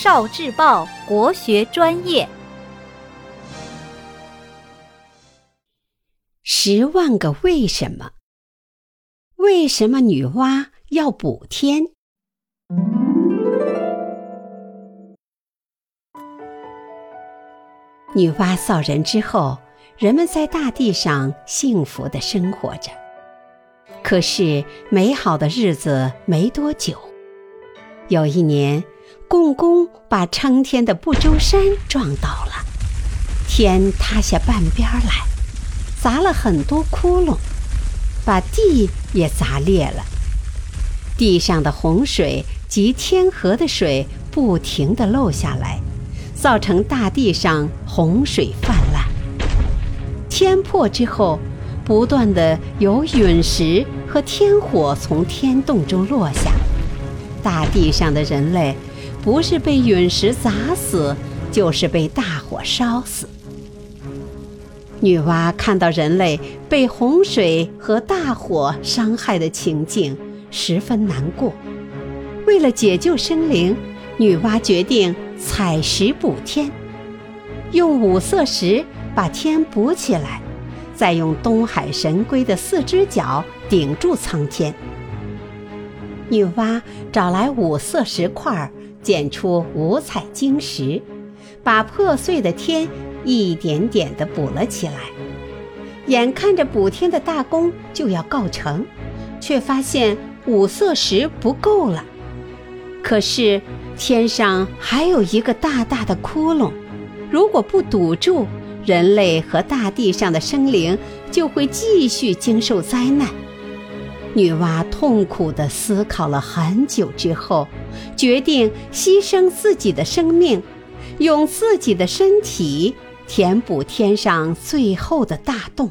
少智报国学专业。十万个为什么？为什么女娲要补天？女娲造人之后，人们在大地上幸福的生活着。可是，美好的日子没多久。有一年，共工把撑天的不周山撞倒了，天塌下半边来，砸了很多窟窿，把地也砸裂了。地上的洪水及天河的水不停地漏下来。造成大地上洪水泛滥，天破之后，不断的有陨石和天火从天洞中落下，大地上的人类不是被陨石砸死，就是被大火烧死。女娲看到人类被洪水和大火伤害的情景，十分难过，为了解救生灵。女娲决定采石补天，用五色石把天补起来，再用东海神龟的四只脚顶住苍天。女娲找来五色石块，剪出五彩晶石，把破碎的天一点点地补了起来。眼看着补天的大功就要告成，却发现五色石不够了。可是。天上还有一个大大的窟窿，如果不堵住，人类和大地上的生灵就会继续经受灾难。女娲痛苦地思考了很久之后，决定牺牲自己的生命，用自己的身体填补天上最后的大洞。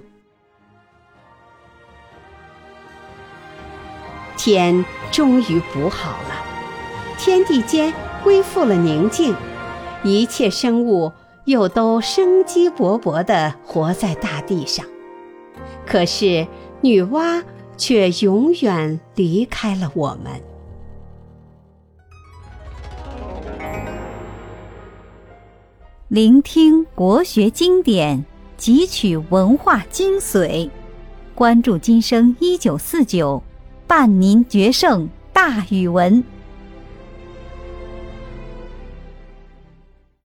天终于补好了。天地间恢复了宁静，一切生物又都生机勃勃地活在大地上。可是女娲却永远离开了我们。聆听国学经典，汲取文化精髓，关注今生一九四九，伴您决胜大语文。